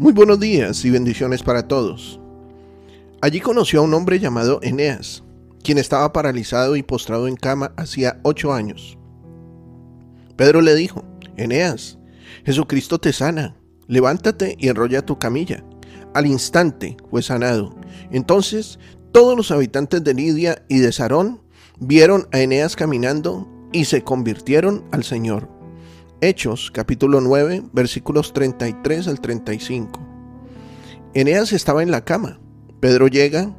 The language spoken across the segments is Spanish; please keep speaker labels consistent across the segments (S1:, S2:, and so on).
S1: Muy buenos días y bendiciones para todos. Allí conoció a un hombre llamado Eneas, quien estaba paralizado y postrado en cama hacía ocho años. Pedro le dijo, Eneas, Jesucristo te sana, levántate y enrolla tu camilla. Al instante fue sanado. Entonces todos los habitantes de Lidia y de Sarón vieron a Eneas caminando y se convirtieron al Señor. Hechos capítulo 9 versículos 33 al 35. Eneas estaba en la cama. Pedro llega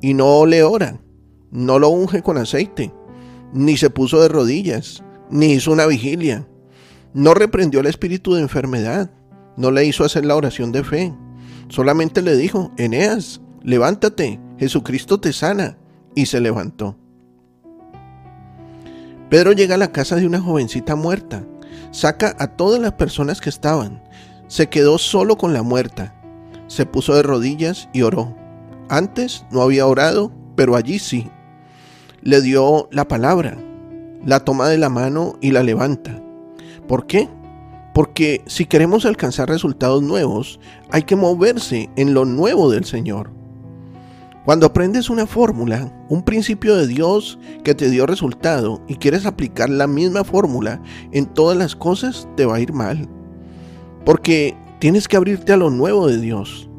S1: y no le ora, no lo unge con aceite, ni se puso de rodillas, ni hizo una vigilia. No reprendió el espíritu de enfermedad, no le hizo hacer la oración de fe. Solamente le dijo, Eneas, levántate, Jesucristo te sana. Y se levantó. Pedro llega a la casa de una jovencita muerta saca a todas las personas que estaban. Se quedó solo con la muerta. Se puso de rodillas y oró. Antes no había orado, pero allí sí. Le dio la palabra, la toma de la mano y la levanta. ¿Por qué? Porque si queremos alcanzar resultados nuevos, hay que moverse en lo nuevo del Señor. Cuando aprendes una fórmula, un principio de Dios que te dio resultado y quieres aplicar la misma fórmula en todas las cosas, te va a ir mal. Porque tienes que abrirte a lo nuevo de Dios.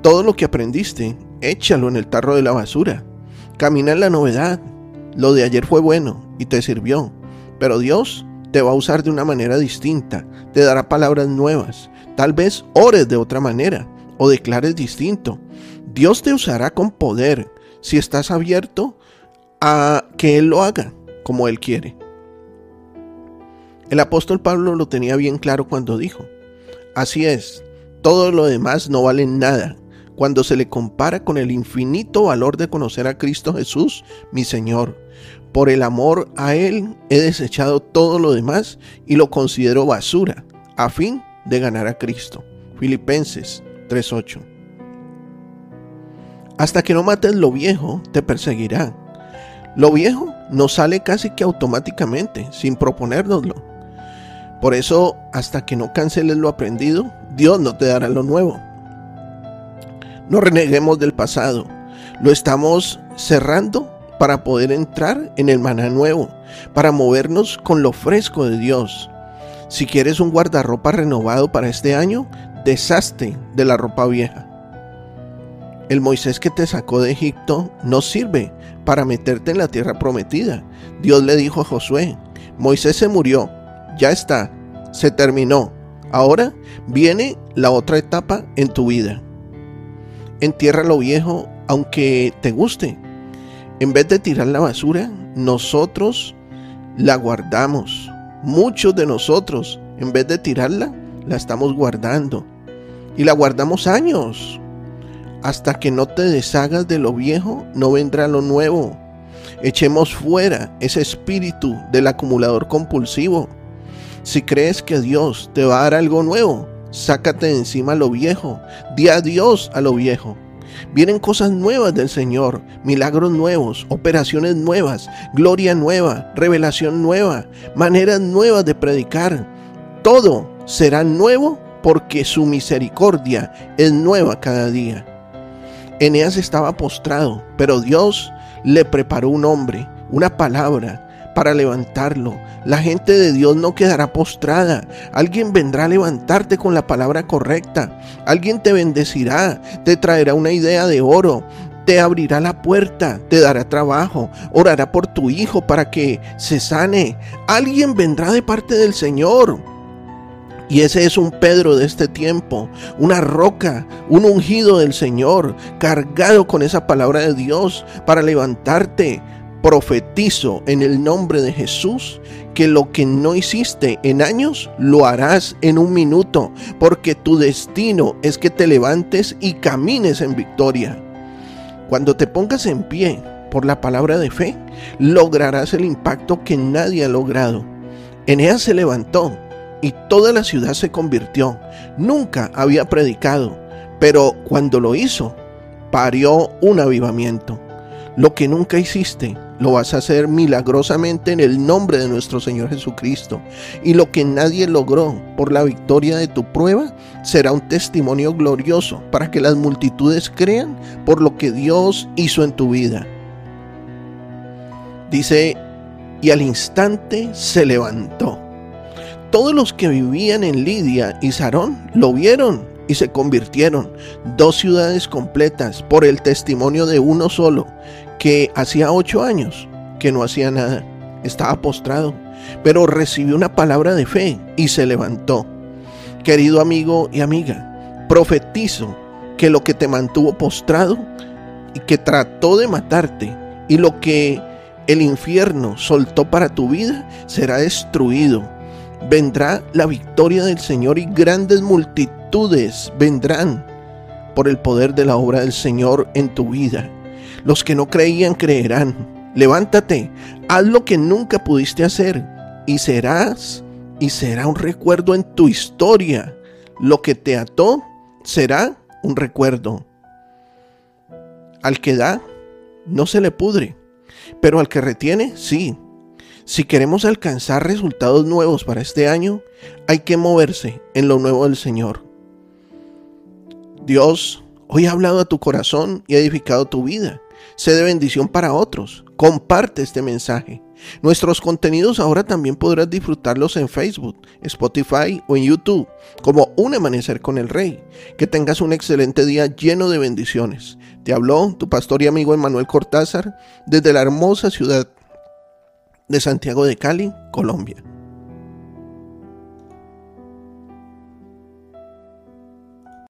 S1: Todo lo que aprendiste, échalo en el tarro de la basura. Camina en la novedad. Lo de ayer fue bueno y te sirvió. Pero Dios te va a usar de una manera distinta. Te dará palabras nuevas. Tal vez ores de otra manera o declares distinto Dios te usará con poder si estás abierto a que Él lo haga como Él quiere. El apóstol Pablo lo tenía bien claro cuando dijo, así es, todo lo demás no vale nada cuando se le compara con el infinito valor de conocer a Cristo Jesús, mi Señor. Por el amor a Él he desechado todo lo demás y lo considero basura, a fin de ganar a Cristo. Filipenses 3:8. Hasta que no mates lo viejo, te perseguirá. Lo viejo nos sale casi que automáticamente, sin proponérnoslo. Por eso, hasta que no canceles lo aprendido, Dios no te dará lo nuevo. No reneguemos del pasado. Lo estamos cerrando para poder entrar en el maná nuevo, para movernos con lo fresco de Dios. Si quieres un guardarropa renovado para este año, deshazte de la ropa vieja. El Moisés que te sacó de Egipto no sirve para meterte en la tierra prometida. Dios le dijo a Josué, Moisés se murió, ya está, se terminó. Ahora viene la otra etapa en tu vida. Entierra lo viejo aunque te guste. En vez de tirar la basura, nosotros la guardamos. Muchos de nosotros, en vez de tirarla, la estamos guardando. Y la guardamos años, hasta que no te deshagas de lo viejo, no vendrá lo nuevo. Echemos fuera ese espíritu del acumulador compulsivo. Si crees que Dios te va a dar algo nuevo, sácate de encima lo viejo. Di adiós a lo viejo. Vienen cosas nuevas del Señor, milagros nuevos, operaciones nuevas, gloria nueva, revelación nueva, maneras nuevas de predicar. Todo será nuevo porque su misericordia es nueva cada día. Eneas estaba postrado, pero Dios le preparó un hombre, una palabra para levantarlo. La gente de Dios no quedará postrada. Alguien vendrá a levantarte con la palabra correcta. Alguien te bendecirá, te traerá una idea de oro, te abrirá la puerta, te dará trabajo, orará por tu hijo para que se sane. Alguien vendrá de parte del Señor. Y ese es un Pedro de este tiempo, una roca, un ungido del Señor, cargado con esa palabra de Dios para levantarte, profetizo en el nombre de Jesús que lo que no hiciste en años lo harás en un minuto, porque tu destino es que te levantes y camines en victoria. Cuando te pongas en pie por la palabra de fe, lograrás el impacto que nadie ha logrado. Eneas se levantó y toda la ciudad se convirtió. Nunca había predicado, pero cuando lo hizo, parió un avivamiento. Lo que nunca hiciste, lo vas a hacer milagrosamente en el nombre de nuestro Señor Jesucristo. Y lo que nadie logró por la victoria de tu prueba será un testimonio glorioso para que las multitudes crean por lo que Dios hizo en tu vida. Dice, y al instante se levantó. Todos los que vivían en Lidia y Sarón lo vieron y se convirtieron. Dos ciudades completas por el testimonio de uno solo que hacía ocho años que no hacía nada, estaba postrado, pero recibió una palabra de fe y se levantó. Querido amigo y amiga, profetizo que lo que te mantuvo postrado y que trató de matarte y lo que el infierno soltó para tu vida será destruido. Vendrá la victoria del Señor y grandes multitudes vendrán por el poder de la obra del Señor en tu vida. Los que no creían creerán. Levántate, haz lo que nunca pudiste hacer y serás y será un recuerdo en tu historia. Lo que te ató será un recuerdo. Al que da, no se le pudre, pero al que retiene, sí. Si queremos alcanzar resultados nuevos para este año, hay que moverse en lo nuevo del Señor. Dios hoy ha hablado a tu corazón y ha edificado tu vida sé de bendición para otros. Comparte este mensaje. Nuestros contenidos ahora también podrás disfrutarlos en Facebook, Spotify o en YouTube, como Un Amanecer con el Rey. Que tengas un excelente día lleno de bendiciones. Te habló tu pastor y amigo Emanuel Cortázar desde la hermosa ciudad de Santiago de Cali, Colombia.